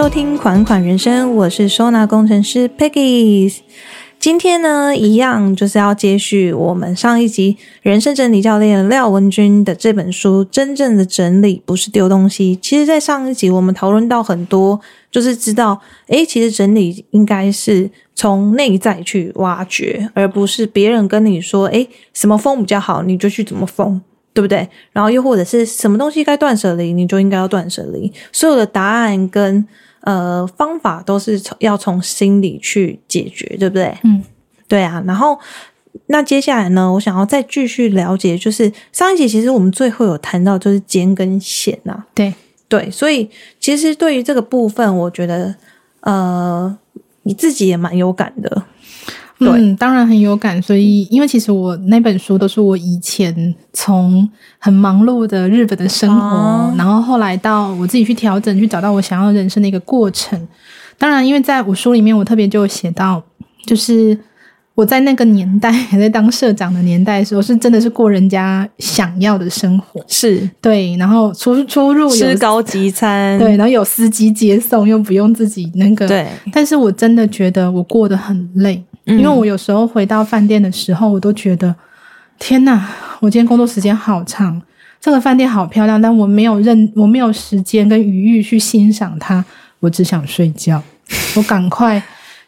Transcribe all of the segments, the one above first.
收听《款款人生》，我是收纳工程师 Peggy。今天呢，一样就是要接续我们上一集人生整理教练廖文君的这本书《真正的整理不是丢东西》。其实，在上一集我们讨论到很多，就是知道，诶，其实整理应该是从内在去挖掘，而不是别人跟你说，诶，什么风比较好，你就去怎么风。对不对？然后又或者是什么东西该断舍离，你就应该要断舍离。所有的答案跟呃方法都是从要从心里去解决，对不对？嗯，对啊。然后那接下来呢，我想要再继续了解，就是上一集其实我们最后有谈到就是肩跟险呐，对对。所以其实对于这个部分，我觉得呃你自己也蛮有感的。嗯，当然很有感。所以，因为其实我那本书都是我以前从很忙碌的日本的生活，然后后来到我自己去调整，去找到我想要人生的一个过程。当然，因为在我书里面，我特别就写到，就是我在那个年代还在当社长的年代的时候，是真的是过人家想要的生活，是对。然后出出入吃高级餐，对，然后有司机接送，又不用自己那个，对。但是我真的觉得我过得很累。因为我有时候回到饭店的时候，我都觉得天哪，我今天工作时间好长，这个饭店好漂亮，但我没有认，我没有时间跟余裕去欣赏它，我只想睡觉，我赶快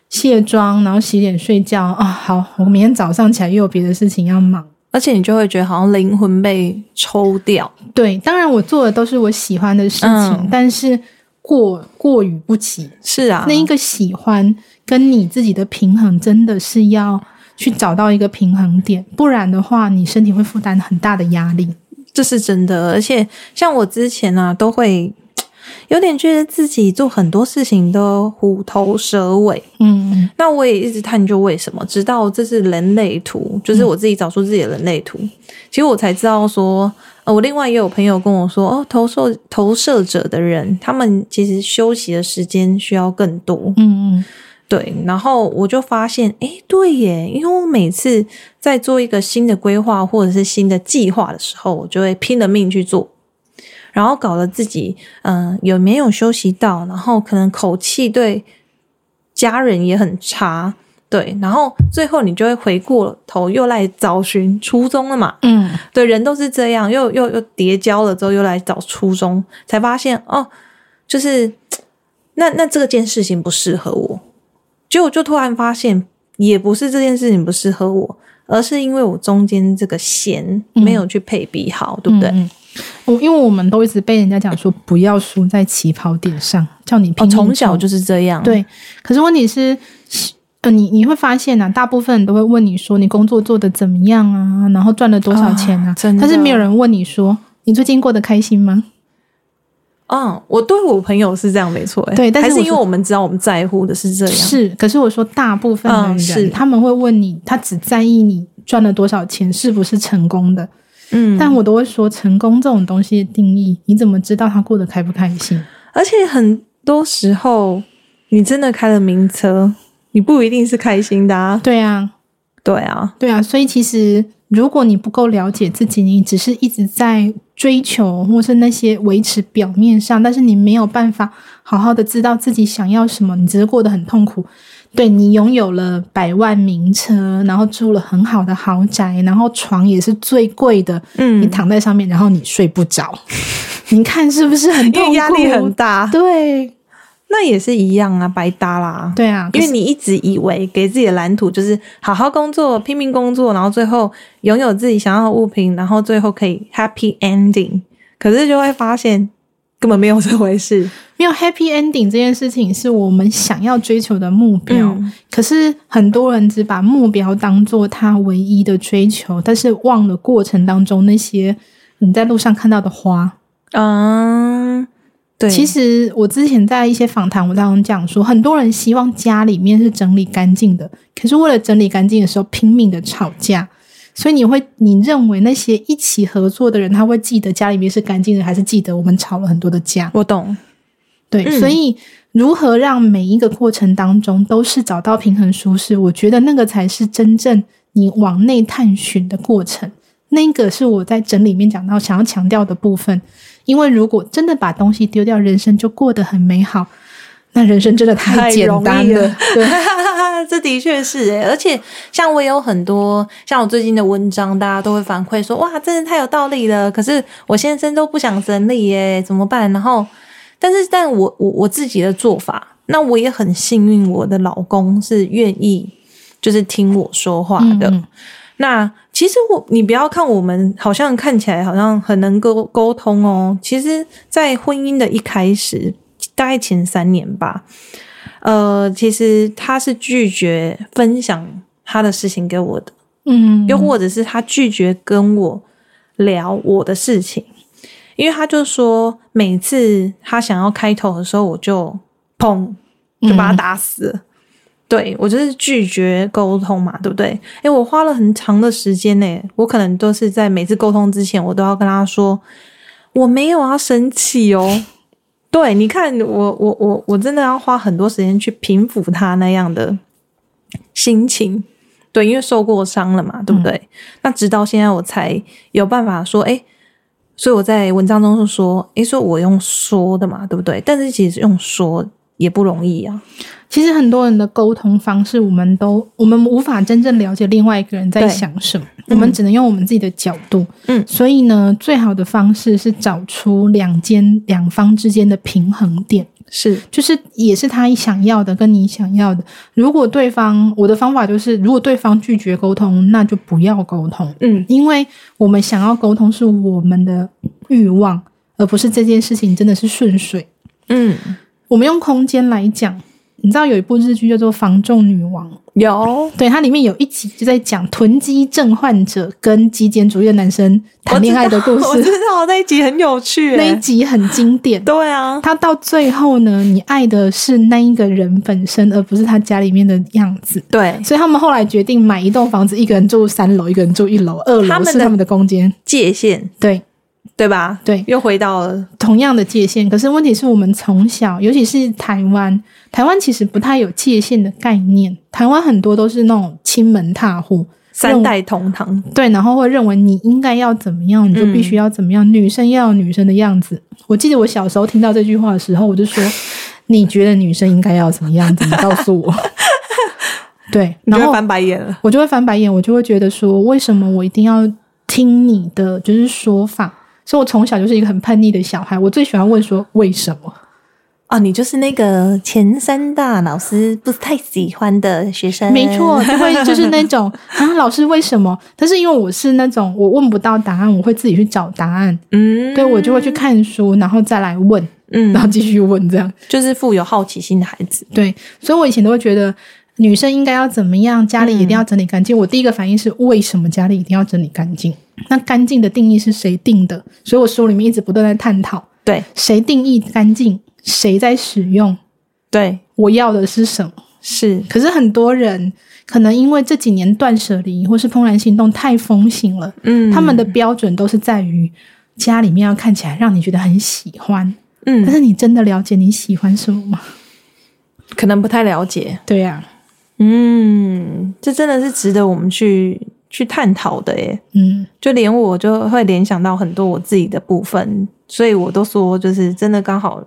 卸妆，然后洗脸睡觉啊！好，我明天早上起来又有别的事情要忙，而且你就会觉得好像灵魂被抽掉。对，当然我做的都是我喜欢的事情，但是过过于不及。是啊，那一个喜欢。跟你自己的平衡真的是要去找到一个平衡点，不然的话，你身体会负担很大的压力，这是真的。而且像我之前啊，都会有点觉得自己做很多事情都虎头蛇尾，嗯，那我也一直探究为什么，直到这是人类图，就是我自己找出自己的人类图，其实我才知道说，呃，我另外也有朋友跟我说，哦，投射投射者的人，他们其实休息的时间需要更多，嗯嗯。对，然后我就发现，哎，对耶，因为我每次在做一个新的规划或者是新的计划的时候，我就会拼了命去做，然后搞得自己，嗯，有没有休息到？然后可能口气对家人也很差，对，然后最后你就会回过头又来找寻初衷了嘛，嗯，对，人都是这样，又又又叠交了之后又来找初衷，才发现哦，就是那那这件事情不适合我。结果就突然发现，也不是这件事情不适合我，而是因为我中间这个弦没有去配比好，对不对？我因为我们都一直被人家讲说不要输在起跑点上，叫你拼。从小就是这样。对，可是问题是，呃，你你会发现呢，大部分人都会问你说你工作做的怎么样啊，然后赚了多少钱啊？但是没有人问你说你最近过得开心吗？嗯，我对我朋友是这样，没错。对，但是因为我们知道我们在乎的是这样。是，可是我说大部分的人，他们会问你，他只在意你赚了多少钱，是不是成功的。嗯，但我都会说，成功这种东西的定义，你怎么知道他过得开不开心？而且很多时候，你真的开了名车，你不一定是开心的。啊。对啊，对啊，对啊。所以其实，如果你不够了解自己，你只是一直在。追求，或是那些维持表面上，但是你没有办法好好的知道自己想要什么，你只是过得很痛苦。对你拥有了百万名车，然后住了很好的豪宅，然后床也是最贵的，嗯，你躺在上面，然后你睡不着，你看是不是很痛苦？压力很大，对。那也是一样啊，白搭啦。对啊，因为你一直以为给自己的蓝图就是好好工作、拼命工作，然后最后拥有自己想要的物品，然后最后可以 happy ending。可是就会发现根本没有这回事，没有 happy ending 这件事情是我们想要追求的目标。可是很多人只把目标当做他唯一的追求，但是忘了过程当中那些你在路上看到的花。嗯。其实我之前在一些访谈，我当中讲说，很多人希望家里面是整理干净的，可是为了整理干净的时候拼命的吵架，所以你会你认为那些一起合作的人，他会记得家里面是干净的，还是记得我们吵了很多的架？我懂，对，所以如何让每一个过程当中都是找到平衡舒适，我觉得那个才是真正你往内探寻的过程。那个是我在整里面讲到想要强调的部分。因为如果真的把东西丢掉，人生就过得很美好。那人生真的太简单了。对，这的确是诶，而且像我也有很多像我最近的文章，大家都会反馈说，哇，真的太有道理了。可是我先生都不想整理耶，怎么办？然后，但是，但我我我自己的做法，那我也很幸运，我的老公是愿意就是听我说话的。那其实我，你不要看我们好像看起来好像很能沟沟通哦，其实，在婚姻的一开始。大概前三年吧，呃，其实他是拒绝分享他的事情给我的，嗯，又或者是他拒绝跟我聊我的事情，因为他就说每次他想要开头的时候，我就砰就把他打死了。对我就是拒绝沟通嘛，对不对？诶，我花了很长的时间呢，我可能都是在每次沟通之前，我都要跟他说我没有要生气哦。对，你看我我我我真的要花很多时间去平复他那样的心情，对，因为受过伤了嘛，对不对？那直到现在我才有办法说，哎，所以我在文章中是说，哎，说我用说的嘛，对不对？但是其实用说也不容易啊。其实很多人的沟通方式，我们都我们无法真正了解另外一个人在想什么，我们只能用我们自己的角度。嗯，所以呢，最好的方式是找出两间两方之间的平衡点，是就是也是他想要的跟你想要的。如果对方，我的方法就是，如果对方拒绝沟通，那就不要沟通。嗯，因为我们想要沟通是我们的欲望，而不是这件事情真的是顺水。嗯，我们用空间来讲。你知道有一部日剧叫做《防重女王》，有对它里面有一集就在讲囤积症患者跟极简主义的男生谈恋爱的故事。我知道那一集很有趣，那一集很经典。对啊，他到最后呢，你爱的是那一个人本身，而不是他家里面的样子。对，所以他们后来决定买一栋房子，一个人住三楼，一个人住一楼，二楼是他们的空间界限。对。对吧？对，又回到了同样的界限。可是问题是我们从小，尤其是台湾，台湾其实不太有界限的概念。台湾很多都是那种亲门踏户，三代同堂。对，然后会认为你应该要怎么样，你就必须要怎么样。女生要有女生的样子。我记得我小时候听到这句话的时候，我就说：“你觉得女生应该要怎么样子？你告诉我。”对，然后翻白眼了，我就会翻白眼，我就会觉得说：为什么我一定要听你的就是说法？所以，我从小就是一个很叛逆的小孩。我最喜欢问说：“为什么？”哦，你就是那个前三大老师不是太喜欢的学生。没错，就会就是那种啊，老师为什么？但是因为我是那种我问不到答案，我会自己去找答案。嗯，对我就会去看书，然后再来问，嗯，然后继续问，这样就是富有好奇心的孩子。对，所以我以前都会觉得。女生应该要怎么样？家里一定要整理干净。我第一个反应是：为什么家里一定要整理干净？那干净的定义是谁定的？所以我书里面一直不断在探讨：对，谁定义干净？谁在使用？对，我要的是什么？是。可是很多人可能因为这几年断舍离或是怦然心动太风行了，嗯，他们的标准都是在于家里面要看起来让你觉得很喜欢，嗯。但是你真的了解你喜欢什么吗？可能不太了解。对呀。嗯，这真的是值得我们去去探讨的耶。嗯，就连我就会联想到很多我自己的部分，所以我都说，就是真的刚好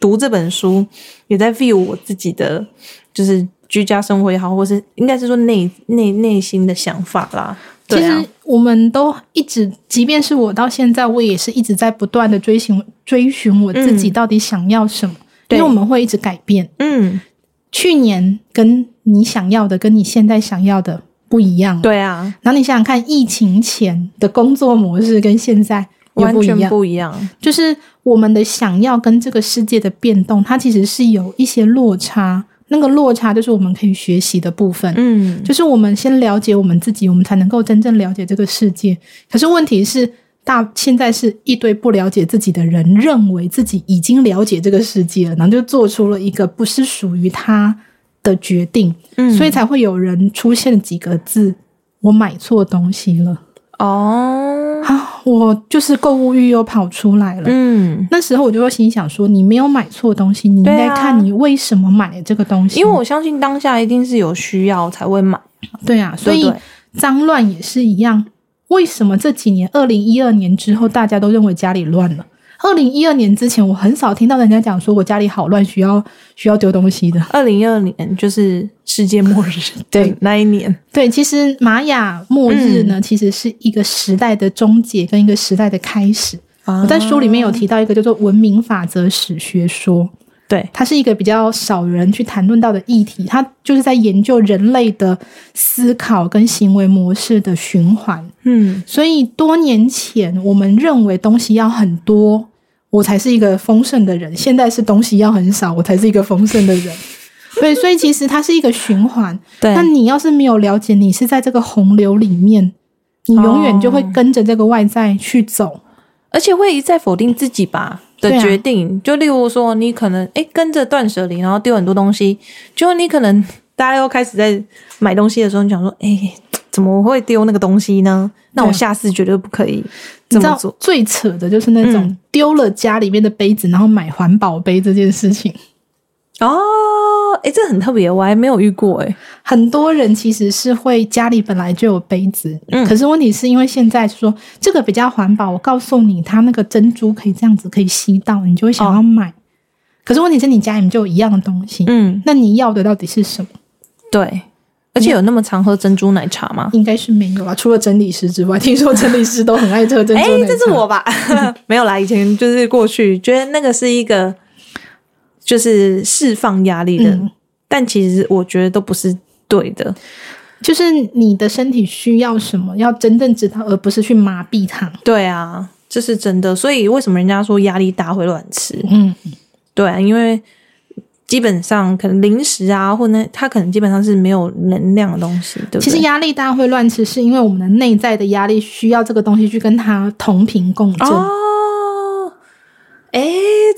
读这本书，也在 view 我自己的，就是居家生活也好，或是应该是说内内内心的想法啦。其实我们都一直，即便是我到现在，我也是一直在不断的追寻追寻我自己到底想要什么，因为我们会一直改变。嗯。去年跟你想要的，跟你现在想要的不一样。对啊，然后你想想看，疫情前的工作模式跟现在完全不一样。就是我们的想要跟这个世界的变动，它其实是有一些落差。那个落差就是我们可以学习的部分。嗯，就是我们先了解我们自己，我们才能够真正了解这个世界。可是问题是。大现在是一堆不了解自己的人，认为自己已经了解这个世界了，然后就做出了一个不是属于他的决定，嗯，所以才会有人出现几个字：我买错东西了。哦，好，我就是购物欲又跑出来了。嗯，那时候我就会心想说：你没有买错东西，你应该看你为什么买这个东西。因为我相信当下一定是有需要才会买。对啊，所以脏乱也是一样。为什么这几年，二零一二年之后，大家都认为家里乱了？二零一二年之前，我很少听到人家讲说我家里好乱，需要需要丢东西的。二零一二年就是世界末日，对那一年，对，其实玛雅末日呢，其实是一个时代的终结跟一个时代的开始。我在书里面有提到一个叫做文明法则史学说。对，它是一个比较少人去谈论到的议题，它就是在研究人类的思考跟行为模式的循环。嗯，所以多年前我们认为东西要很多，我才是一个丰盛的人；现在是东西要很少，我才是一个丰盛的人。对，所以其实它是一个循环。对，那你要是没有了解，你是在这个洪流里面，你永远就会跟着这个外在去走，而且会一再否定自己吧。的决定，就例如说，你可能哎跟着断舍离，然后丢很多东西，就你可能大家又开始在买东西的时候，你想说，哎，怎么会丢那个东西呢？那我下次绝对不可以这么做。最扯的就是那种丢了家里面的杯子，然后买环保杯这件事情。哦，哎，这很特别，我还没有遇过。哎，很多人其实是会家里本来就有杯子，嗯，可是问题是因为现在说这个比较环保，我告诉你，它那个珍珠可以这样子可以吸到，你就会想要买。可是问题是你家里面就有一样的东西，嗯，那你要的到底是什么？对，而且有那么常喝珍珠奶茶吗？应该是没有吧，除了整理师之外，听说整理师都很爱喝珍珠奶茶。哎，这是我吧？没有啦，以前就是过去觉得那个是一个。就是释放压力的，但其实我觉得都不是对的。就是你的身体需要什么，要真正知道，而不是去麻痹它。对啊，这是真的。所以为什么人家说压力大会乱吃？嗯，对，啊，因为基本上可能零食啊，或那它可能基本上是没有能量的东西。对，其实压力大会乱吃，是因为我们的内在的压力需要这个东西去跟它同频共振。哎，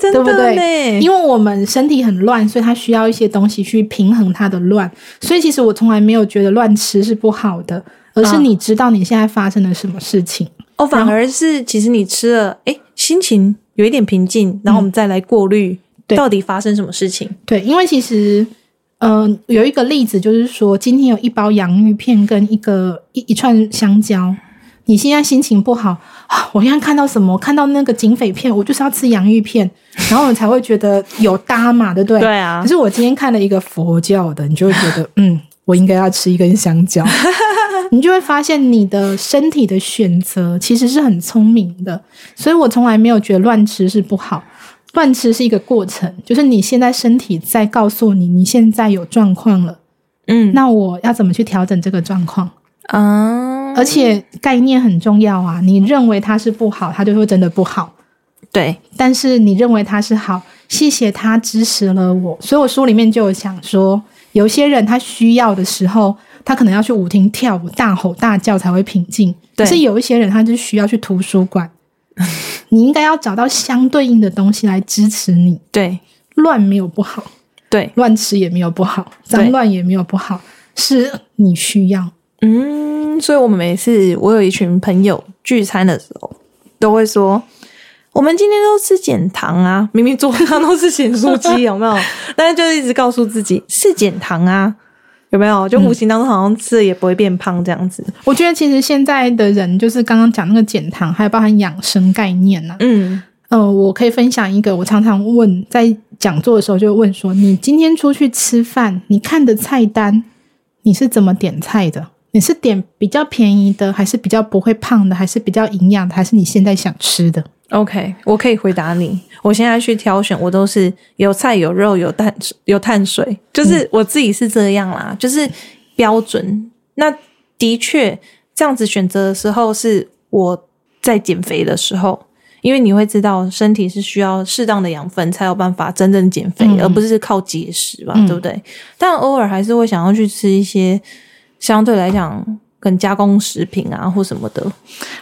对不对？因为我们身体很乱，所以它需要一些东西去平衡它的乱。所以其实我从来没有觉得乱吃是不好的，而是你知道你现在发生了什么事情。哦，反而是其实你吃了，哎，心情有一点平静，然后我们再来过滤到底发生什么事情。对，因为其实，嗯，有一个例子就是说，今天有一包洋芋片跟一个一一串香蕉。你现在心情不好啊？我现在看到什么？看到那个警匪片，我就是要吃洋芋片，然后我才会觉得有搭嘛，对不对？对啊。可是我今天看了一个佛教的，你就会觉得，嗯，我应该要吃一根香蕉。你就会发现你的身体的选择其实是很聪明的，所以我从来没有觉得乱吃是不好。乱吃是一个过程，就是你现在身体在告诉你，你现在有状况了。嗯，那我要怎么去调整这个状况？啊，而且概念很重要啊！你认为它是不好，它就会真的不好。对，但是你认为它是好，谢谢他支持了我。所以我书里面就有想说，有些人他需要的时候，他可能要去舞厅跳舞，大吼大叫才会平静。可是有一些人，他就需要去图书馆。你应该要找到相对应的东西来支持你。对，乱没有不好，对，乱吃也没有不好，脏乱也没有不好，是你需要。嗯，所以我们每次我有一群朋友聚餐的时候，都会说我们今天都吃减糖啊，明明桌上都是咸酥鸡，有没有？但是就一直告诉自己是减糖啊，有没有？就无形当中好像吃了也不会变胖这样子。我觉得其实现在的人就是刚刚讲那个减糖，还有包含养生概念呐。嗯嗯，我可以分享一个，我常常问在讲座的时候就问说，你今天出去吃饭，你看的菜单你是怎么点菜的？你是点比较便宜的，还是比较不会胖的，还是比较营养的，还是你现在想吃的？OK，我可以回答你。我现在去挑选，我都是有菜有肉有碳有碳水，就是我自己是这样啦，就是标准。那的确这样子选择的时候，是我在减肥的时候，因为你会知道身体是需要适当的养分才有办法真正减肥，而不是靠节食吧，对不对？但偶尔还是会想要去吃一些。相对来讲，跟加工食品啊或什么的，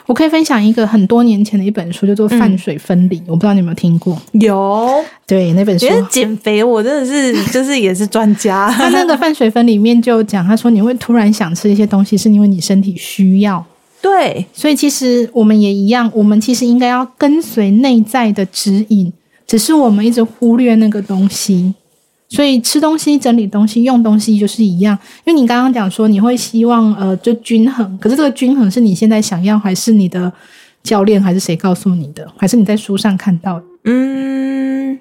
我可以分享一个很多年前的一本书，叫做《饭水分离》，我不知道你有没有听过？有，对那本书。减肥，我真的是 就是也是专家。他那个《饭水分》里面就讲，他说你会突然想吃一些东西，是因为你身体需要。对，所以其实我们也一样，我们其实应该要跟随内在的指引，只是我们一直忽略那个东西。所以吃东西、整理东西、用东西就是一样，因为你刚刚讲说你会希望呃就均衡，可是这个均衡是你现在想要还是你的教练还是谁告诉你的？还是你在书上看到？嗯，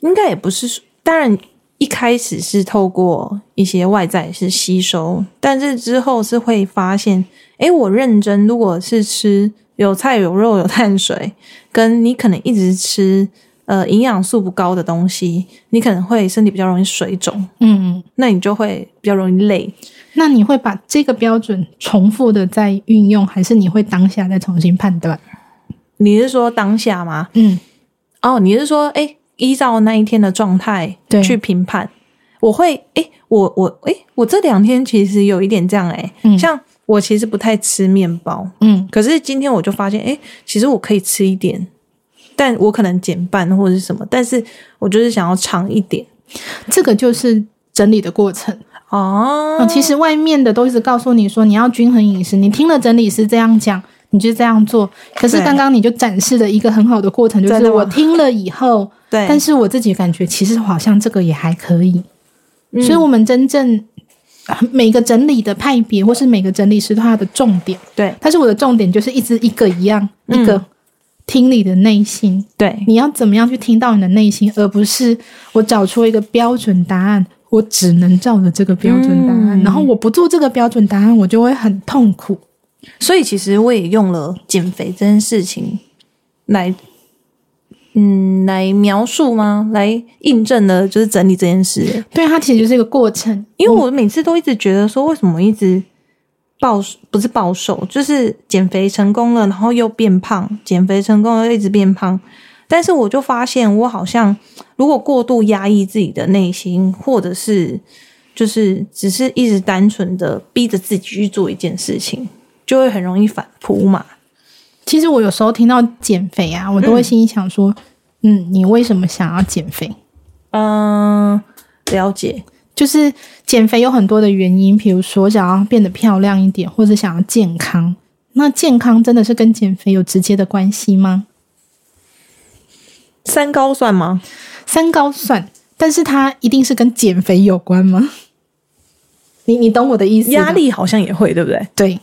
应该也不是说，当然一开始是透过一些外在是吸收，但是之后是会发现，诶，我认真，如果是吃有菜有肉有碳水，跟你可能一直吃呃营养素不高的东西，你可能会身体比较容易水肿，嗯，那你就会比较容易累。那你会把这个标准重复的再运用，还是你会当下再重新判断？你是说当下吗？嗯，哦，你是说，哎，依照那一天的状态去评判？我会，哎，我我，哎，我这两天其实有一点这样，哎、嗯像我其实不太吃面包，嗯可是今天我就发现，哎，其实我可以吃一点，但我可能减半或者是什么，但是我就是想要长一点这个就是整理的过程。哦哦，其实外面的都一直告诉你说你要均衡饮食，你听了整理师这样讲，你就这样做。可是刚刚你就展示了一个很好的过程，就是我听了以后，对，但是我自己感觉其实好像这个也还可以。嗯所以，我们真正每个整理的派别，或是每个整理师他的重点。对但是我的重点就是一直一个一样，嗯一个听你的内心，对你要怎么样去听到你的内心，而不是我找出一个标准答案，我只能照着这个标准答案，嗯然后我不做这个标准答案，我就会很痛苦。所以其实我也用了减肥这件事情来，嗯，来描述吗？来印证了就是整理这件事。欸对，它其实就是一个过程，因为我每次都一直觉得说，为什么一直暴不是暴瘦，就是减肥成功了，然后又变胖，减肥成功了又一直变胖。但是我就发现，我好像如果过度压抑自己的内心，或者是就是只是一直单纯的逼着自己去做一件事情，就会很容易反扑嘛。其实我有时候听到减肥啊，我都会心里想说，嗯你为什么想要减肥？嗯，了解。就是减肥有很多的原因，比如说想要变得漂亮一点，或者想要健康。那健康真的是跟减肥有直接的关系吗？三高算吗？三高算，但是它一定是跟减肥有关吗？你你懂我的意思？压力好像也会，对不对？对，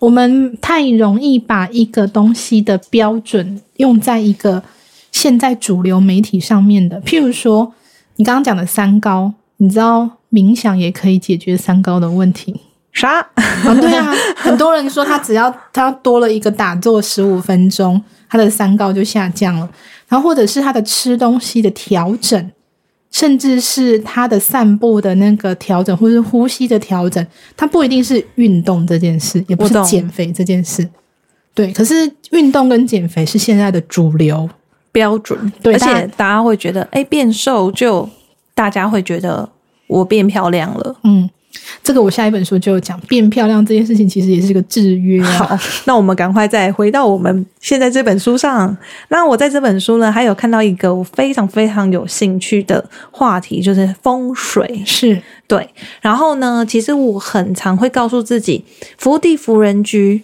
我们太容易把一个东西的标准用在一个现在主流媒体上面的，譬如说你刚刚讲的三高，你知道冥想也可以解决三高的问题。啥？啊，对啊，很多人说他只要他多了一个打坐十五分钟，他的三高就下降了。然后或者是他的吃东西的调整，甚至是他的散步的那个调整，或是呼吸的调整，它不一定是运动这件事，也不是减肥这件事。对，可是运动跟减肥是现在的主流。标准，而且大家会觉得，哎，变瘦就大家会觉得我变漂亮了。嗯，这个我下一本书就有讲，变漂亮这件事情其实也是个制约、啊。好，那我们赶快再回到我们现在这本书上。那我在这本书呢，还有看到一个我非常非常有兴趣的话题，就是风水。是，对，然后呢，其实我很常会告诉自己福地福人居，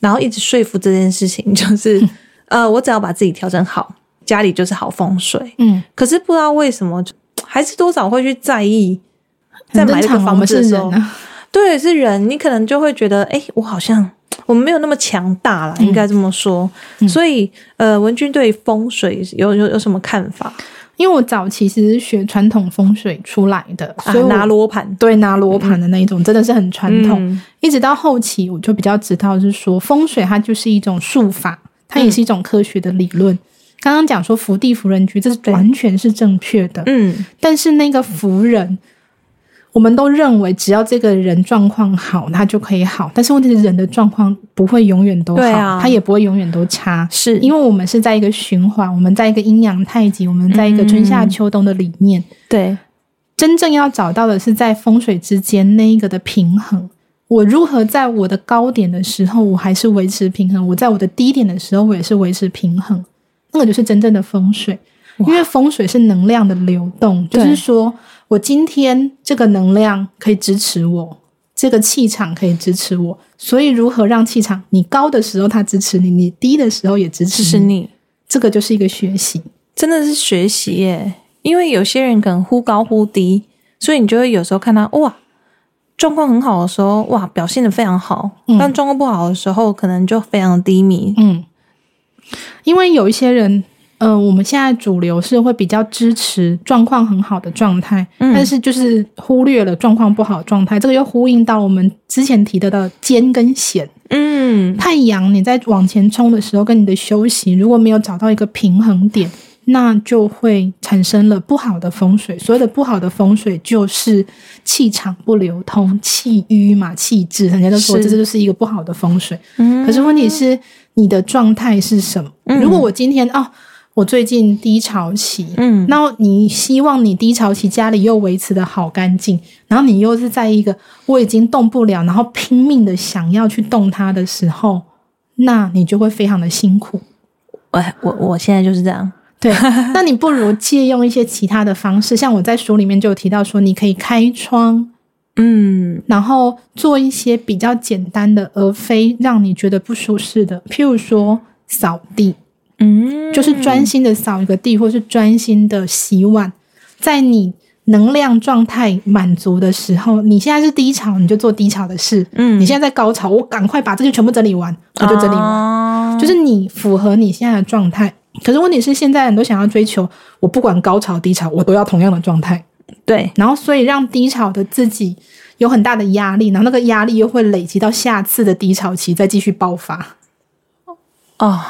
然后一直说服这件事情，就是呃，我只要把自己调整好，家里就是好风水。嗯，可是不知道为什么，就还是多少会去在意，在很买这个房子的时候。对，是人，你可能就会觉得，哎，我好像我们没有那么强大了，应该这么说。嗯所以，呃，文君对风水有有有什么看法？因为我早期其实是学传统风水出来的，啊所以，拿罗盘，对拿罗盘的那一种，真的是很传统。嗯一直到后期，我就比较知道是说风水它就是一种术法，它也是一种科学的理论。刚刚讲说福地福人居，这是完全是正确的。嗯，但是那个福人，我们都认为只要这个人状况好，他就可以好。但是问题是人的状况不会永远都好，啊他也不会永远都差。是因为我们是在一个循环，我们在一个阴阳太极，我们在一个春夏秋冬的里面，对，真正要找到的是在风水之间那一个的平衡。我如何在我的高点的时候，我还是维持平衡；我在我的低点的时候，我也是维持平衡。那个就是真正的风水，因为风水是能量的流动，就是说我今天这个能量可以支持我，这个气场可以支持我。所以，如何让气场你高的时候它支持你，你低的时候也支持你，这个就是一个学习。真的是学习耶。因为有些人可能忽高忽低，所以你就会有时候看他哇，状况很好的时候，哇，表现的非常好；嗯但状况不好的时候，可能就非常低迷。嗯，因为有一些人，呃，我们现在主流是会比较支持状况很好的状态，嗯但是就是忽略了状况不好的状态。这个又呼应到我们之前提到的尖跟弦。嗯，太阳你在往前冲的时候，跟你的休息如果没有找到一个平衡点，那就会产生了不好的风水。所谓的不好的风水，就是气场不流通、气瘀嘛、气滞，人家都说是这就是一个不好的风水。嗯可是问题是，你的状态是什么？嗯如果我今天哦，我最近低潮期，嗯那你希望你低潮期家里又维持的好干净，然后你又是在一个我已经动不了，然后拼命的想要去动它的时候，那你就会非常的辛苦。我我我现在就是这样。对，那你不如借用一些其他的方式，像我在书里面就有提到说，你可以开窗，嗯。然后做一些比较简单的，而非让你觉得不舒适的，譬如说扫地，嗯，就是专心的扫一个地，或是专心的洗碗，在你能量状态满足的时候，你现在是低潮，你就做低潮的事；嗯。你现在在高潮，我赶快把这些全部整理完，我就整理完。完就是你符合你现在的状态。可是问题是，现在很多想要追求，我不管高潮低潮，我都要同样的状态。对，然后，所以让低潮的自己有很大的压力，然后那个压力又会累积到下次的低潮期，再继续爆发。哦，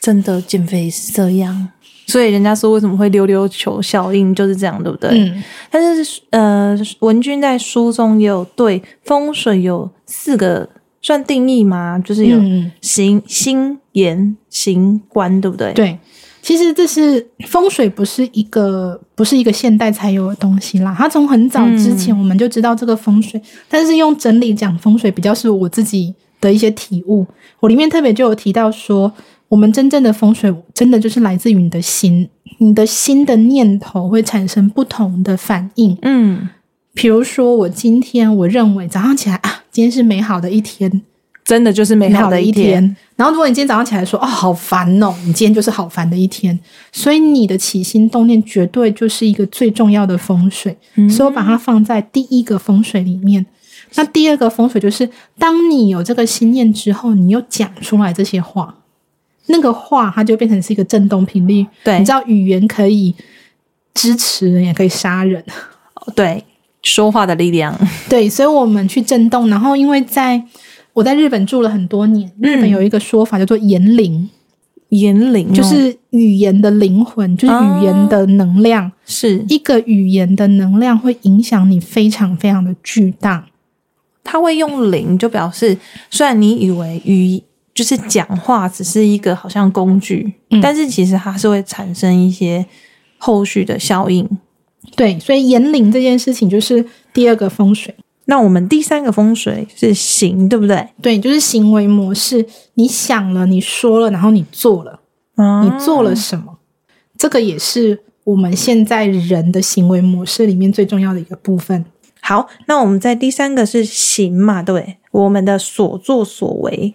真的减肥是这样。所以人家说为什么会溜溜球效应就是这样，对不对？嗯，但是呃，文君在书中也有对风水有四个算定义吗？就是有嗯形、心、言、行、观，对不对？，对，其实这是风水，不是一个不是一个现代才有的东西啦。它从很早之前我们就知道这个风水，但是用整理讲风水比较是我自己的一些体悟。我里面特别就有提到说，我们真正的风水真的就是来自于你的心，你的心的念头会产生不同的反应。嗯，比如说，我今天我认为早上起来啊，今天是美好的一天，真的就是美好的一天。然后，如果你今天早上起来说：“哦，好烦哦！”你今天就是好烦的一天。所以你的起心动念绝对就是一个最重要的风水，嗯所以我把它放在第一个风水里面。那第二个风水就是，当你有这个心念之后，你又讲出来这些话，那个话它就变成是一个震动频率。对你知道语言可以支持人，也可以杀人。对，说话的力量。对，所以我们去震动，然后因为在我在日本住了很多年，日本有一个说法叫做言灵。言灵、哦、就是语言的灵魂，就是语言的能量。是一个语言的能量会影响你非常非常的巨大。他会用灵，就表示虽然你以为语就是讲话只是一个好像工具，嗯但是其实它是会产生一些后续的效应。对，所以言灵这件事情就是第二个风水。那我们第三个风水是行，对不对？对，就是行为模式。你想了，你说了，然后你做了，啊你做了什么？这个也是我们现在人的行为模式里面最重要的一个部分。好，那我们在第三个是行嘛，对我们的所作所为。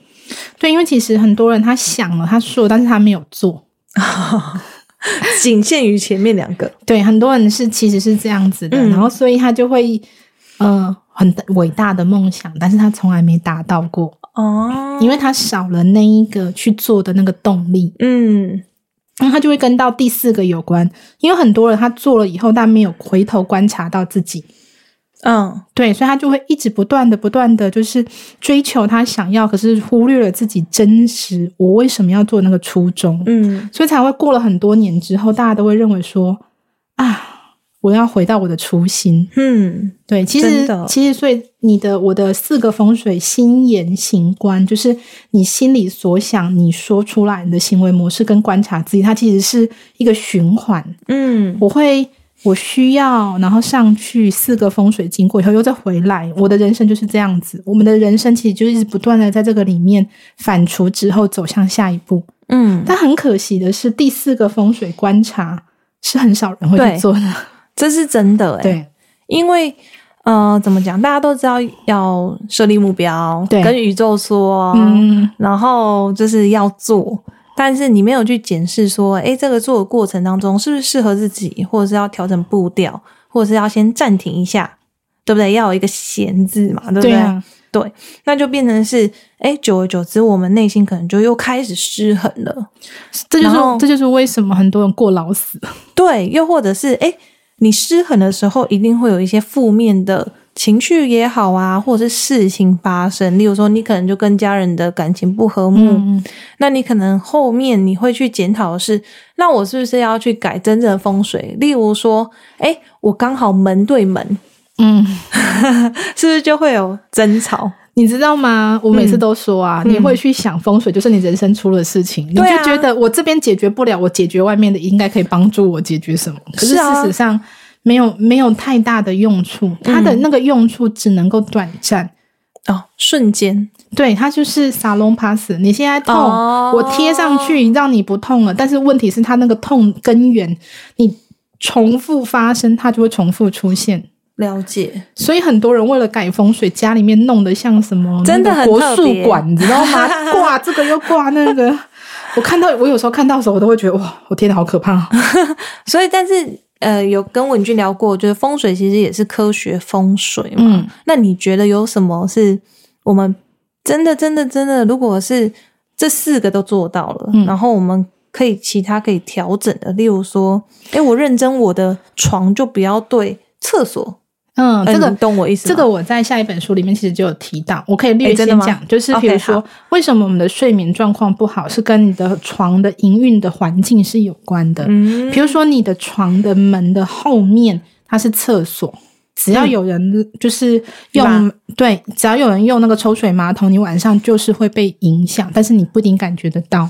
对，因为其实很多人他想了，他说了，但是他没有做。仅限于前面两个。对，很多人是其实是这样子的，嗯。然后所以他就会呃很伟大的梦想，但是他从来没达到过，哦，因为他少了那一个去做的那个动力，嗯，那他就会跟到第四个有关，因为很多人他做了以后，但没有回头观察到自己，嗯，对，所以他就会一直不断的、不断的，就是追求他想要，可是忽略了自己真实我为什么要做那个初衷，嗯，所以才会过了很多年之后，大家都会认为说啊，我要回到我的初心。嗯，对，其实其实所以你的我的四个风水心言行观，就是你心里所想，你说出来你的行为模式跟观察自己，它其实是一个循环。嗯，我会我需要，然后上去四个风水经过以后又再回来，我的人生就是这样子。我们的人生其实就一直不断的在这个里面反刍之后走向下一步。嗯，但很可惜的是，第四个风水观察是很少人会去做的。这是真的哎，对因为呃，怎么讲？大家都知道要设立目标，对跟宇宙说，嗯，然后就是要做，但是你没有去检视说，诶，这个做的过程当中是不是适合自己，或者是要调整步调，或者是要先暂停一下，对不对？要有一个闲字嘛，对不对？对啊，对，那就变成是，哎，久而久之，我们内心可能就又开始失衡了。这就是这就是为什么很多人过劳死。对，又或者是，哎，你失衡的时候，一定会有一些负面的情绪也好啊，或者是事情发生。例如说，你可能就跟家人的感情不和睦，嗯，那你可能后面你会去检讨的是，那我是不是要去改真正的风水？例如说，哎，我刚好门对门，嗯，是不是就会有争吵？你知道吗？我每次都说啊，嗯你会去想风水，就是你人生出了事情，你就觉得我这边解决不了，我解决外面的应该可以帮助我解决什么。可是事实上没有没有太大的用处，它的那个用处只能够短暂。哦，瞬间，对，它就是沙龙 pass。你现在痛，哦我贴上去让你不痛了，但是问题是它那个痛根源，你重复发生，它就会重复出现。了解。所以很多人为了改风水，家里面弄得像什么真的很那个国特别术馆，你知道吗？挂这个又挂那个。我看到，我有时候看到的时候，我都会觉得哇，我天哪，好可怕！所以，但是呃，有跟文俊聊过，就是风水其实也是科学风水嘛。嗯，那你觉得有什么是我们真的、真的、真的，如果是这四个都做到了，嗯然后我们可以其他可以调整的，例如说，哎，我认真我的床就不要对厕所，嗯，这个懂我意思？这个我在下一本书里面其实就有提到，我可以略先讲，就是比如说为什么我们的睡眠状况不好，是跟你的床的营运的环境是有关的。嗯比如说你的床的门的后面它是厕所，只要有人就是用、嗯对，只要有人用那个抽水马桶，你晚上就是会被影响，但是你不一定感觉得到。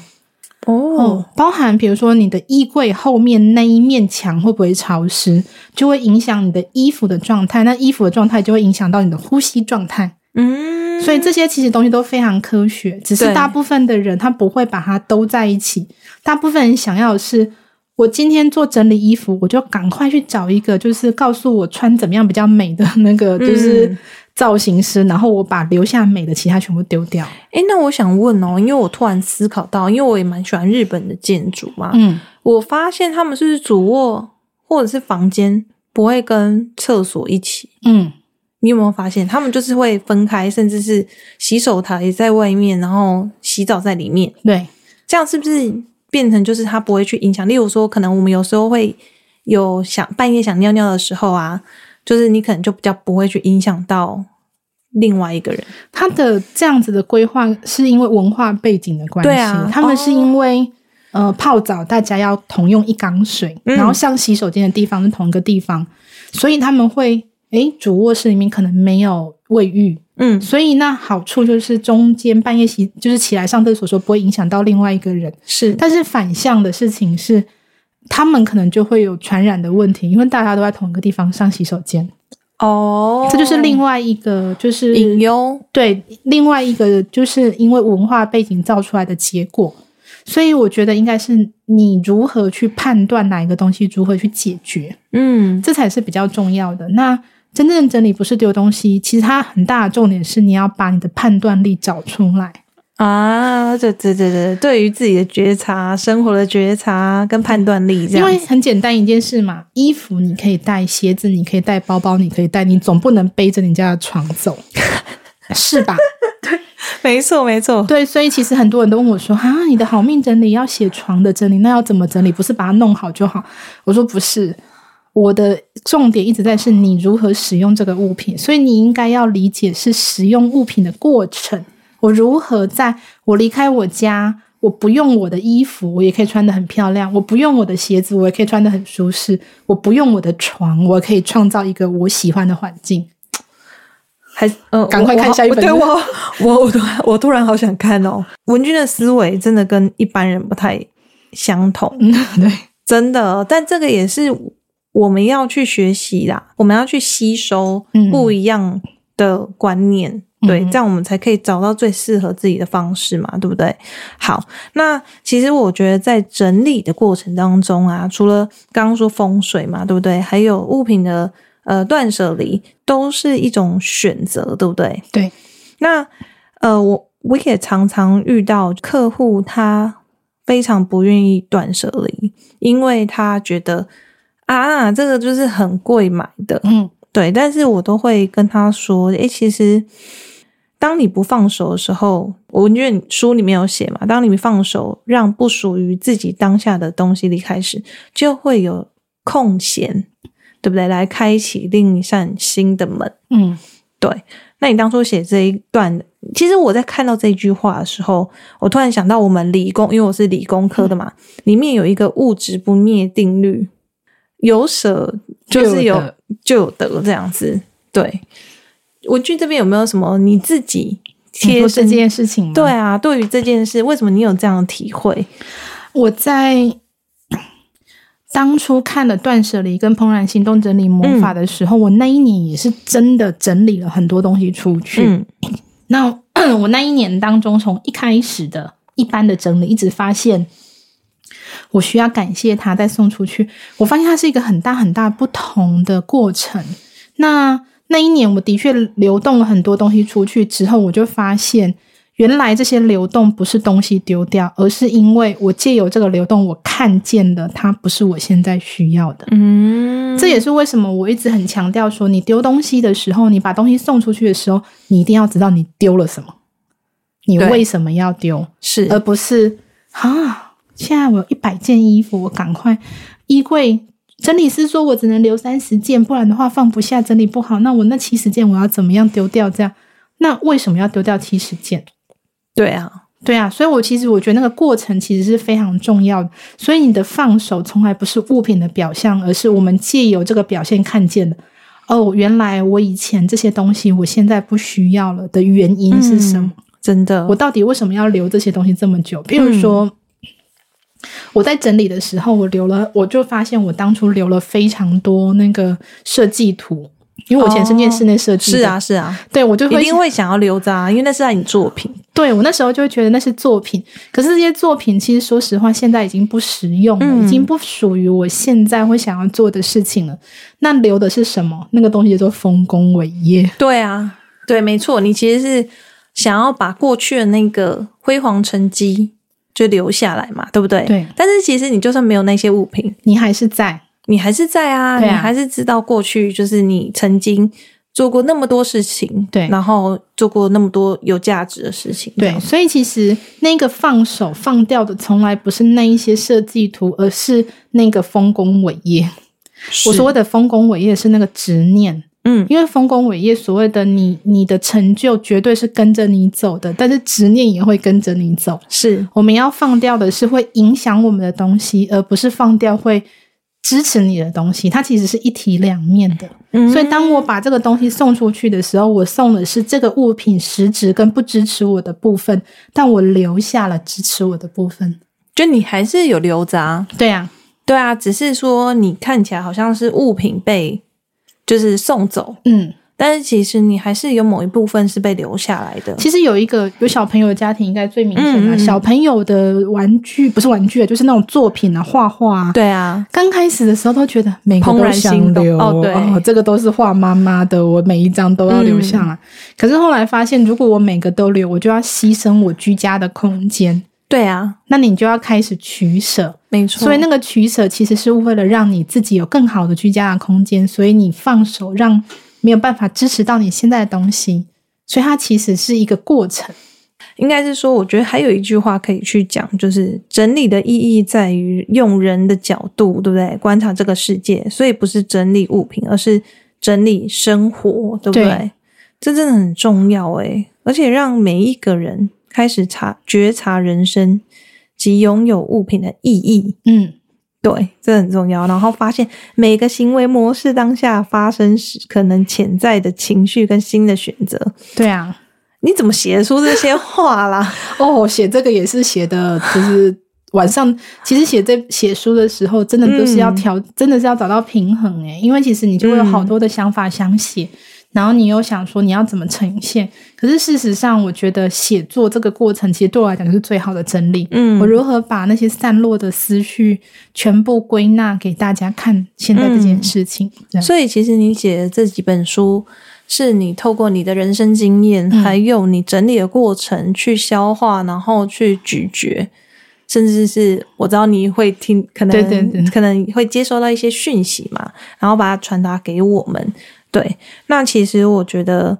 哦，包含比如说你的衣柜后面那一面墙会不会潮湿，就会影响你的衣服的状态，那衣服的状态就会影响到你的呼吸状态。嗯，所以这些其实东西都非常科学，只是大部分的人他不会把它都在一起。大部分人想要的是，我今天做整理衣服，我就赶快去找一个，就是告诉我穿怎么样比较美的那个，就是嗯造型师，然后我把留下美的，其他全部丢掉。哎，那我想问哦，因为我突然思考到，因为我也蛮喜欢日本的建筑嘛，嗯，我发现他们是不是主卧或者是房间不会跟厕所一起？嗯，你有没有发现，他们就是会分开，甚至是洗手台在外面，然后洗澡在里面，对，这样是不是变成就是它不会去影响？例如说，可能我们有时候会有想半夜想尿尿的时候啊，就是你可能就比较不会去影响到另外一个人。他的这样子的规划是因为文化背景的关系，对啊他们是因为、呃泡澡大家要同用一缸水，嗯。然后上洗手间的地方是同一个地方，所以他们会诶主卧室里面可能没有卫浴，嗯，所以那好处就是中间半夜洗就是起来上厕所的时候不会影响到另外一个人，是，但是反向的事情是。他们可能就会有传染的问题，因为大家都在同一个地方上洗手间，哦，这就是另外一个就是隐忧。对，另外一个就是因为文化背景造出来的结果，所以我觉得应该是你如何去判断哪一个东西，如何去解决，嗯，这才是比较重要的。那真正的整理不是丢东西，其实它很大的重点是你要把你的判断力找出来。啊，对对对对，对于自己的觉察、生活的觉察跟判断力，这因样子为很简单一件事嘛，衣服你可以带，鞋子你可以带，包包你可以带，你总不能背着你家的床走，是吧？对没错没错，对，所以其实很多人都问我说：“啊，你的好命整理要写床的整理，那要怎么整理？不是把它弄好就好？”我说：“不是，我的重点一直在是你如何使用这个物品，所以你应该要理解是使用物品的过程。我如何在我离开我家，我不用我的衣服，我也可以穿得很漂亮；我不用我的鞋子，我也可以穿得很舒适；我不用我的床，我可以创造一个我喜欢的环境。”还呃，赶快看下一本我对我我我突然我突然好想看哦，文君的思维真的跟一般人不太相同，嗯，对，真的。但这个也是我们要去学习啦，我们要去吸收嗯不一样的观念。对，嗯这样我们才可以找到最适合自己的方式嘛，对不对？好，那其实我觉得在整理的过程当中啊，除了刚刚说风水嘛，对不对？还有物品的呃断舍离，都是一种选择，对不对？对。那呃，我我也常常遇到客户，他非常不愿意断舍离，因为他觉得啊，这个就是很贵买的，嗯对，但是我都会跟他说，诶，其实当你不放手的时候，我因为书里面有写嘛，当你放手，让不属于自己当下的东西离开时，就会有空闲，对不对？来开启另一扇新的门。嗯，对。那你当初写这一段，其实我在看到这句话的时候，我突然想到我们理工，因为我是理工科的嘛，里面有一个物质不灭定律，有舍就是有就有得这样子。对，文君这边有没有什么你自己贴这这件事情？对啊，对于这件事，为什么你有这样的体会？我在。当初看了《断舍离》跟《怦然心动整理魔法》的时候，我那一年也是真的整理了很多东西出去。那我那一年当中，从一开始的一般的整理，一直发现我需要感谢他再送出去。我发现它是一个很大很大不同的过程。那那一年，我的确流动了很多东西出去之后，我就发现。原来这些流动不是东西丢掉，而是因为我借由这个流动，我看见的它不是我现在需要的。嗯，这也是为什么我一直很强调说，你丢东西的时候，你把东西送出去的时候，你一定要知道你丢了什么，你为什么要丢，是而不是啊，现在我有一百件衣服，我赶快衣柜整理师说我只能留三十件，不然的话放不下，整理不好，那我那七十件我要怎么样丢掉？这样，那为什么要丢掉七十件？对啊，对啊，所以我其实我觉得那个过程其实是非常重要的。所以你的放手从来不是物品的表象，而是我们借由这个表现看见的。哦，原来我以前这些东西我现在不需要了的原因是什么？真的，我到底为什么要留这些东西这么久？比如说，我在整理的时候，我留了，我就发现我当初留了非常多那个设计图。因为我以前是念室内设计，是啊是啊，对我就一定会想要留着啊，因为那是你作品。对我那时候就会觉得那是作品，可是这些作品其实说实话，现在已经不实用了，已经不属于我现在会想要做的事情了。那留的是什么？那个东西叫做丰功伟业。对啊，对，没错，你其实是想要把过去的那个辉煌成绩就留下来嘛，对不对？对。但是其实你就算没有那些物品，你还是在。你还是在啊，你还是知道过去就是你曾经做过那么多事情，对，然后做过那么多有价值的事情，对。所以其实那个放手放掉的，从来不是那一些设计图，而是那个丰功伟业。我所谓的丰功伟业是那个执念，嗯，因为丰功伟业所谓的你你的成就绝对是跟着你走的，但是执念也会跟着你走。是我们要放掉的是会影响我们的东西，而不是放掉会。支持你的东西，它其实是一体两面的。所以，当我把这个东西送出去的时候，我送的是这个物品实质跟不支持我的部分，但我留下了支持我的部分。就你还是有留着啊？对啊，对啊，只是说你看起来好像是物品被就是送走，嗯。但是其实你还是有某一部分是被留下来的。其实有一个有小朋友的家庭应该最明显的，小朋友的玩具不是玩具，就是那种作品啊，画画啊。对啊，刚开始的时候都觉得每个都想留哦，对，这个都是画妈妈的，我每一张都要留下来。可是后来发现，如果我每个都留，我就要牺牲我居家的空间。对啊，那你就要开始取舍，没错。所以那个取舍其实是为了让你自己有更好的居家的空间，所以你放手让。没有办法支持到你现在的东西，所以它其实是一个过程。应该是说，我觉得还有一句话可以去讲，就是整理的意义在于用人的角度，对不对？观察这个世界，所以不是整理物品，而是整理生活，对不对？这真的很重要诶而且让每一个人开始察觉察人生及拥有物品的意义。嗯。对，这很重要。然后发现每个行为模式当下发生时，可能潜在的情绪跟新的选择。对啊，你怎么写出这些话啦？哦，写这个也是写的，就是晚上。其实写这写书的时候，真的都是要调，真的是要找到平衡诶，因为其实你就会有好多的想法想写。然后你又想说你要怎么呈现？可是事实上，我觉得写作这个过程其实对我来讲就是最好的整理。嗯，我如何把那些散落的思绪全部归纳给大家看？现在这件事情，所以其实你写的这几本书，是你透过你的人生经验，还有你整理的过程去消化，然后去咀嚼，甚至是我知道你会听，可能可能会接收到一些讯息嘛，然后把它传达给我们。对，那其实我觉得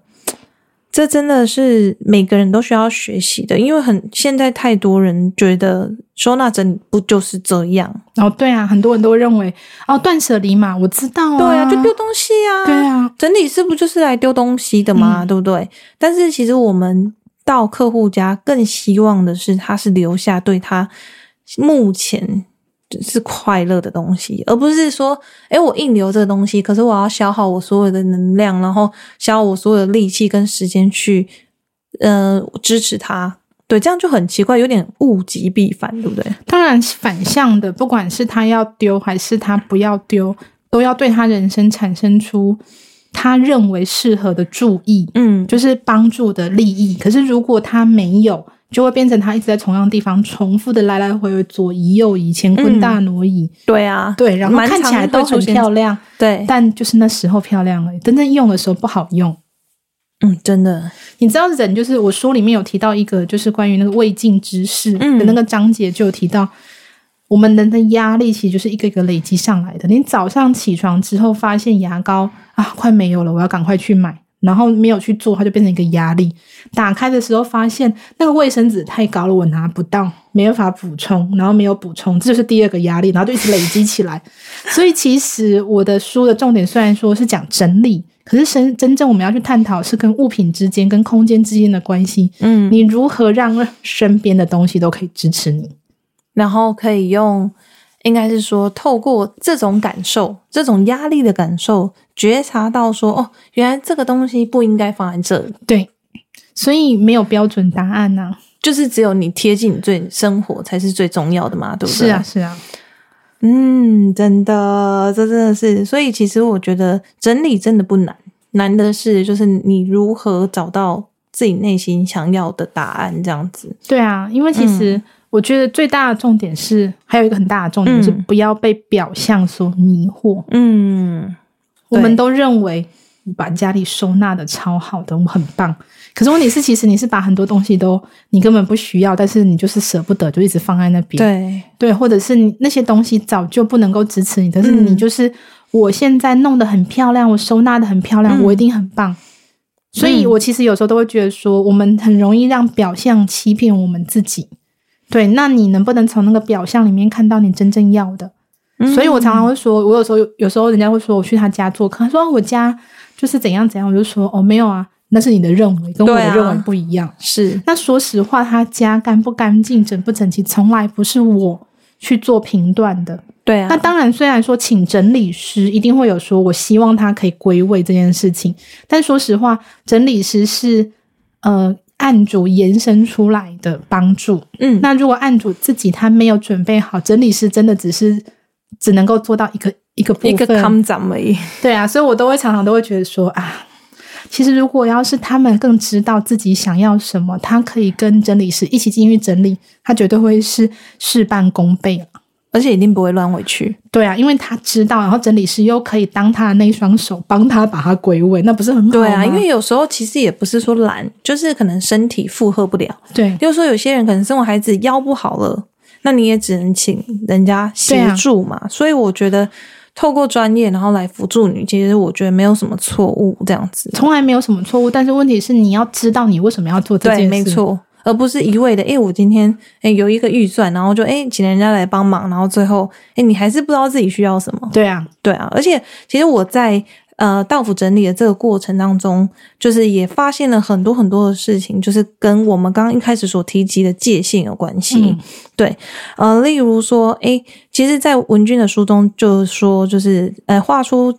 这真的是每个人都需要学习的，因为很现在太多人觉得收纳整理不就是这样？哦，对啊，很多人都认为哦，断舍离嘛，我知道、啊，对啊，就丢东西啊，对啊，整理师不就是来丢东西的嘛？嗯对不对？但是其实我们到客户家更希望的是，他是留下对他目前是快乐的东西，而不是说，诶，我硬留这个东西，可是我要消耗我所有的能量，然后消耗我所有的力气跟时间去，呃，支持他。对，这样就很奇怪，有点物极必反，对不对？当然反向的，不管是他要丢还是他不要丢，都要对他人生产生出他认为适合的注意，嗯，就是帮助的利益。可是如果他没有，就会变成他一直在同样地方重复的来来回回左移右移，乾坤大挪移。对啊，对，然后看起来都很漂亮，对，但就是那时候漂亮而已，真正用的时候不好用。嗯，真的，你知道人就是我书里面有提到一个，就是关于那个未尽之事嗯的那个章节，就有提到，我们人的压力其实就是一个一个累积上来的。你早上起床之后发现牙膏啊快没有了，我要赶快去买，然后没有去做，它就变成一个压力。打开的时候发现那个卫生纸太高了，我拿不到，没办法补充，然后没有补充，这就是第二个压力，然后就一直累积起来。所以其实我的书的重点虽然说是讲整理。可是真真正我们要去探讨是跟物品之间、跟空间之间的关系。嗯，你如何让身边的东西都可以支持你？然后可以用，应该是说透过这种感受、这种压力的感受，觉察到说，哦，原来这个东西不应该放在这里，对，所以没有标准答案呐、就是只有你贴近你最生活才是最重要的嘛，对不对？是啊，，是啊，嗯，真的，这真的是，所以其实我觉得整理真的不难，难的是就是你如何找到自己内心想要的答案，这样子。对啊，因为其实我觉得最大的重点是，还有一个很大的重点是嗯不要被表象所迷惑。嗯，我们都认为你把家里收纳的超好的，我很棒。可是问题是，其实你是把很多东西都你根本不需要，但是你就是舍不得，就一直放在那边。对，对，或者是你那些东西早就不能够支持你，但是嗯你就是、我现在弄得很漂亮，我收纳的很漂亮，嗯我一定很棒。所以我其实有时候都会觉得说，我们很容易让表象欺骗我们自己。对，那你能不能从那个表象里面看到你真正要的？嗯所以我常常会说，我有时候有时候人家会说我去他家做客，他说我家就是怎样怎样，我就说哦没有啊，那是你的认为，跟我的认为不一样。是，那说实话，他家干不干净、整不整齐，从来不是我去做评断的。对啊。那当然，虽然说请整理师一定会有说，我希望他可以归位这件事情，但说实话，整理师是呃案主延伸出来的帮助。嗯，那如果案主自己他没有准备好，整理师真的只是只能够做到一个一个部分。一个 come 掌而已。对啊，所以我都会常常都会觉得说啊，其实如果要是他们更知道自己想要什么，他可以跟整理师一起进去整理，他绝对会是事半功倍了。而且一定不会乱回去。对啊，因为他知道，然后整理师又可以当他的那一双手，帮他把它归位，那不是很好吗？对啊，因为有时候其实也不是说懒，就是可能身体负荷不了。对就是说有些人可能生完孩子腰不好了，那你也只能请人家协助嘛。所以我觉得透过专业然后来辅助你，其实我觉得没有什么错误这样子。从来没有什么错误，但是问题是你要知道你为什么要做这件对，事。没。错。而不是一味的，诶，我今天诶有一个预算，然后就诶请人家来帮忙，然后最后诶你还是不知道自己需要什么。对啊，对啊，而且其实我在呃道府整理的这个过程当中，就是也发现了很多很多的事情，就是跟我们刚刚一开始所提及的界限有关系。嗯对，呃，例如说，诶，其实，在文君的书中就说，就是呃，画出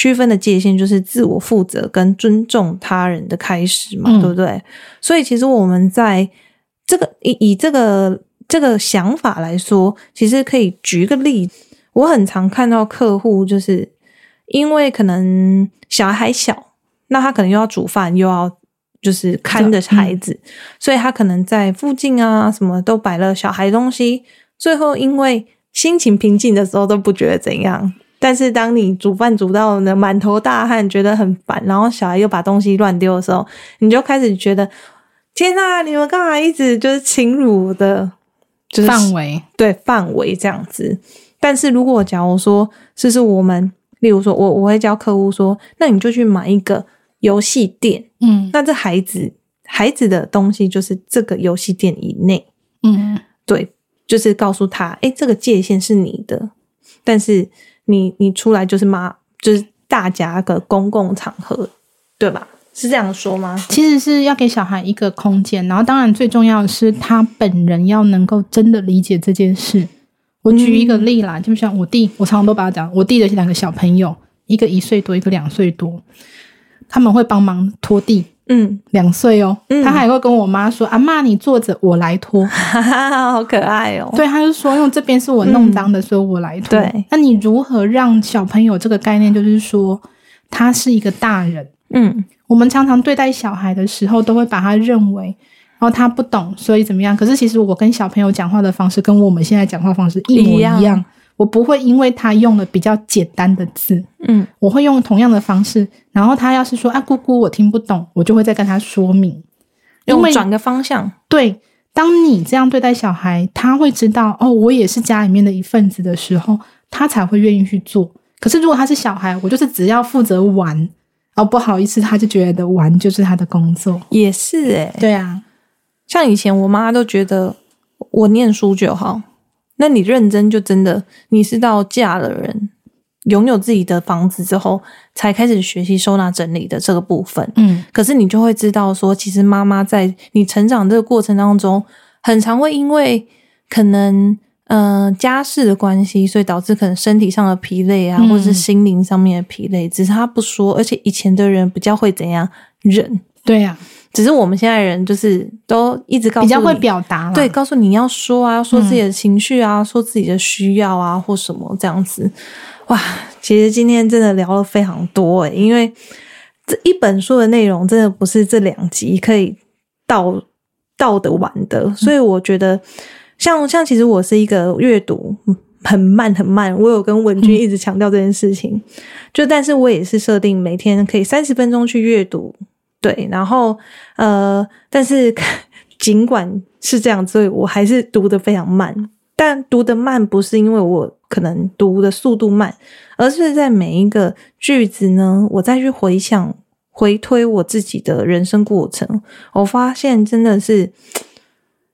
区分的界限，就是自我负责跟尊重他人的开始嘛，嗯对不对？所以，其实我们在这个以以这个这个想法来说，其实可以举一个例子。我很常看到客户，就是因为可能小孩还小，那他可能又要煮饭，又要就是看着孩子，所以他可能在附近啊什么都摆了小孩东西，最后因为心情平静的时候都不觉得怎样。但是当你煮饭煮到呢满头大汗，觉得很烦，然后小孩又把东西乱丢的时候，你就开始觉得天呐，你们干嘛一直就是侵入我的就是范围。对范围这样子。但是如果假如说，就是我们例如说，我我会教客户说，那你就去买一个游戏店，嗯。那这孩子孩子的东西就是这个游戏店以内，嗯。对，就是告诉他，哎，这个界限是你的，但是你你出来就是妈，就是大家的公共场合，对吧？是这样说吗？其实是要给小孩一个空间，然后当然最重要的是他本人要能够真的理解这件事。我举一个例啦，就像我弟，我常常都把他讲，我弟的两个小朋友，一个一岁多，一个两岁多，他们会帮忙拖地，嗯，两岁哦，嗯他还会跟我妈说：“阿妈，你坐着，我来拖。哈哈，好可爱哦。对，他就说：“因为这边是我弄脏的，所以我来拖。对，那你如何让小朋友这个概念，就是说他是一个大人？嗯我们常常对待小孩的时候，都会把他认为，然后他不懂，所以怎么样？可是其实我跟小朋友讲话的方式，跟我们现在讲话方式一模一样。一样我不会因为他用了比较简单的字，嗯我会用同样的方式。然后他要是说啊姑姑我听不懂，我就会再跟他说明。因为用转个方向，对，当你这样对待小孩，他会知道哦，我也是家里面的一份子的时候，他才会愿意去做。可是如果他是小孩，我就是只要负责玩，哦，不好意思，他就觉得玩就是他的工作。也是哎、对啊，像以前我妈都觉得我念书就好，那你认真就真的你是到嫁了人，拥有自己的房子之后，才开始学习收纳整理的这个部分。嗯可是你就会知道说，其实妈妈在你成长这个过程当中，很常会因为可能呃家事的关系，所以导致可能身体上的疲累啊，嗯或者是心灵上面的疲累，只是他不说。而且以前的人比较会怎样忍，对啊，只是我们现在人就是都一直告诉比较会表达对，，告诉你要说啊，要说自己的情绪啊，说自己的需要啊，或什么这样子。哇，其实今天真的聊了非常多诶，因为这一本书的内容真的不是这两集可以到到得完的，所以我觉得像像其实我是一个阅读很慢很慢，我有跟文君一直强调这件事情，就但是我也是设定每天可以三十分钟去阅读，对，然后呃，但是尽管是这样，所以我还是读得非常慢。但读得慢不是因为我可能读的速度慢，而是在每一个句子呢，我再去回想、回推我自己的人生过程，我发现真的是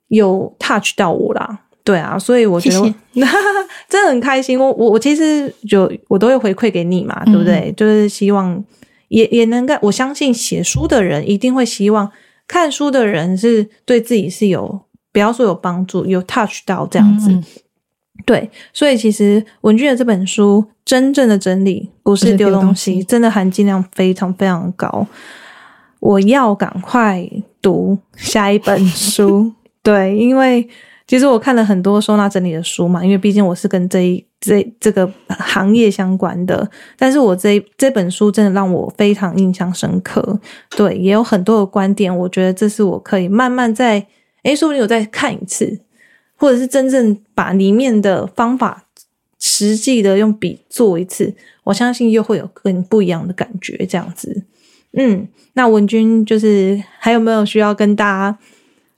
有 touch 到我啦。对啊，所以我觉得谢 真的很开心。我我我其实就我都会回馈给你嘛，对不对？就是希望也也能够，我相信写书的人一定会希望看书的人是对自己是有，不要说有帮助，有 touch 到这样子。嗯对，所以其实文俊的这本书真正的整理不是丢东，西真的含金量非常非常高。我要赶快读下一本书，对，因为其实我看了很多收纳整理的书嘛，因为毕竟我是跟这一这这个行业相关的，但是我这这本书真的让我非常印象深刻，对，也有很多的观点，我觉得这是我可以慢慢在，诶，说不定我再看一次，或者是真正把里面的方法实际的用笔做一次，我相信又会有更不一样的感觉。这样子，嗯，那文君就是还有没有需要跟大家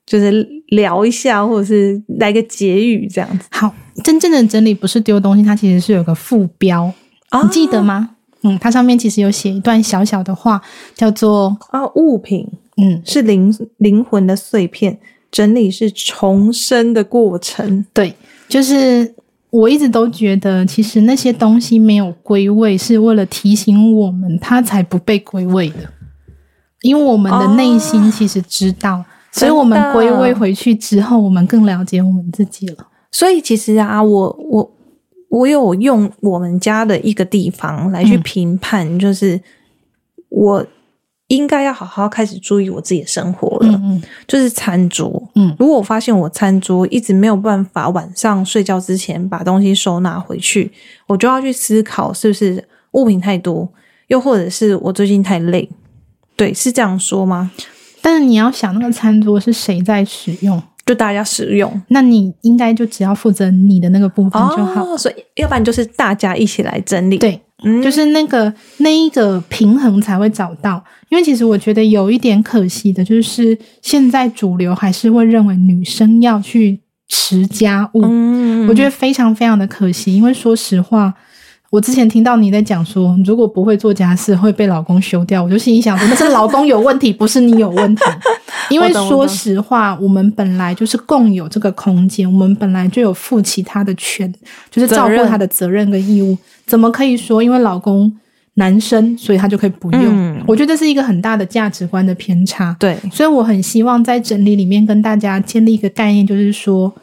就是聊一下，或者是来个结语这样子好，真正的整理不是丢东西，它其实是有个副标，啊你记得吗？嗯，它上面其实有写一段小小的话，叫做啊？物品嗯，是灵灵魂的碎片，整理是重生的过程。对，就是我一直都觉得，其实那些东西没有归位，是为了提醒我们，它才不被归位的。因为我们的内心其实知道，所以我们归位回去之后，我们更了解我们自己了。所以其实啊，我我我有用我们家的一个地方来去嗯评判，就是我应该要好好开始注意我自己的生活了。嗯就是餐桌，嗯如果我发现我餐桌一直没有办法晚上睡觉之前把东西收纳回去，我就要去思考是不是物品太多，又或者是我最近太累。对，是这样说吗？但是你要想，那个餐桌是谁在使用？就大家使用那你应该就只要负责你的那个部分就好。哦，所以要不然就是大家一起来整理。，对，嗯就是那个那一个平衡才会找到。因为其实我觉得有一点可惜的，就是现在主流还是会认为女生要去持家务，嗯我觉得非常非常的可惜。因为说实话，我之前听到你在讲说，如果不会做家事会被老公休掉，我就心里想说，那是老公有问题，不是你有问题。因为说实话，我们本来就是共有这个空间，我们本来就有负起他的权，就是照顾他的责任跟义务。怎么可以说因为老公男生，所以他就可以不用？我觉得这是一个很大的价值观的偏差。对，所以我很希望在整理里面跟大家建立一个概念，就是说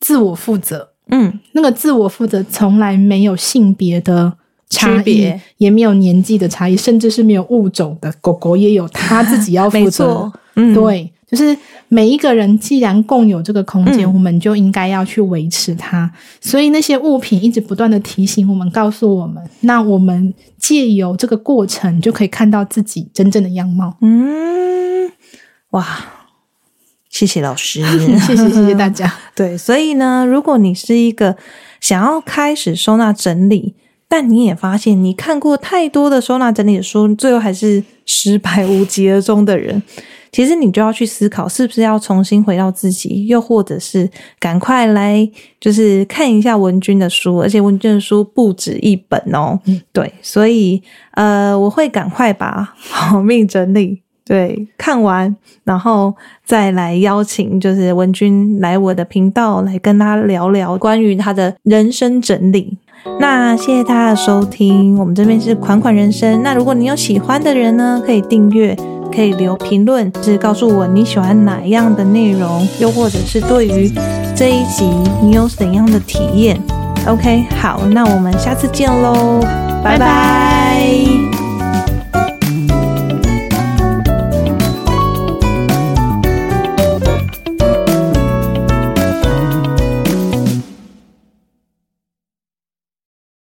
自我负责。嗯，那个自我负责从来没有性别的差别，也没有年纪的差异，甚至是没有物种的。狗狗也有它自己要负责。嗯，对，就是每一个人既然共有这个空间，我们就应该要去维持它。所以那些物品一直不断的提醒我们，告诉我们，那我们借由这个过程就可以看到自己真正的样貌。嗯，哇。谢谢老师，谢谢谢谢大家。对，所以呢，如果你是一个想要开始收纳整理，但你也发现你看过太多的收纳整理的书，最后还是失败无疾而终的人，其实你就要去思考，是不是要重新回到自己，又或者是赶快来就是看一下文君的书，而且文君的书不止一本哦。对，所以呃，我会赶快把好命整理。对，看完然后再来邀请，就是文君来我的频道来跟他聊聊关于他的人生整理。那谢谢大家的收听，我们这边是款款人生。那如果你有喜欢的人呢，可以订阅，可以留评论，是告诉我你喜欢哪样的内容，又或者是对于这一集你有怎样的体验。OK，好，那我们下次见喽，拜拜。